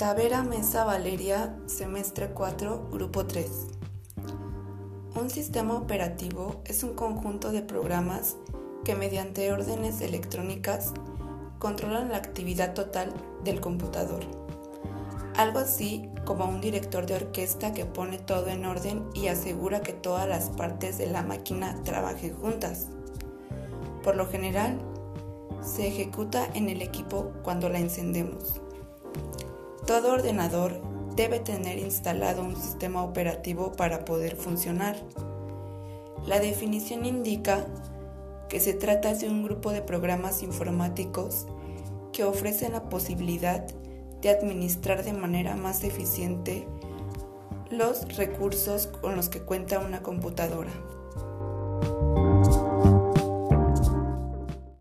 Tavera Mesa Valeria, semestre 4, grupo 3. Un sistema operativo es un conjunto de programas que mediante órdenes electrónicas controlan la actividad total del computador. Algo así como un director de orquesta que pone todo en orden y asegura que todas las partes de la máquina trabajen juntas. Por lo general, se ejecuta en el equipo cuando la encendemos. Todo ordenador debe tener instalado un sistema operativo para poder funcionar. La definición indica que se trata de un grupo de programas informáticos que ofrecen la posibilidad de administrar de manera más eficiente los recursos con los que cuenta una computadora.